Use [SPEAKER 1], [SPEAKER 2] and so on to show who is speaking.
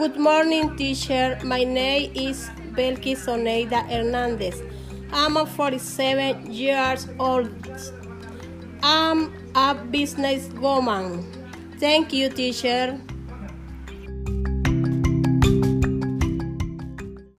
[SPEAKER 1] Good morning, teacher. My name is Belkis Oneida Hernandez. I'm 47 years old. I'm a businesswoman. Thank you, teacher.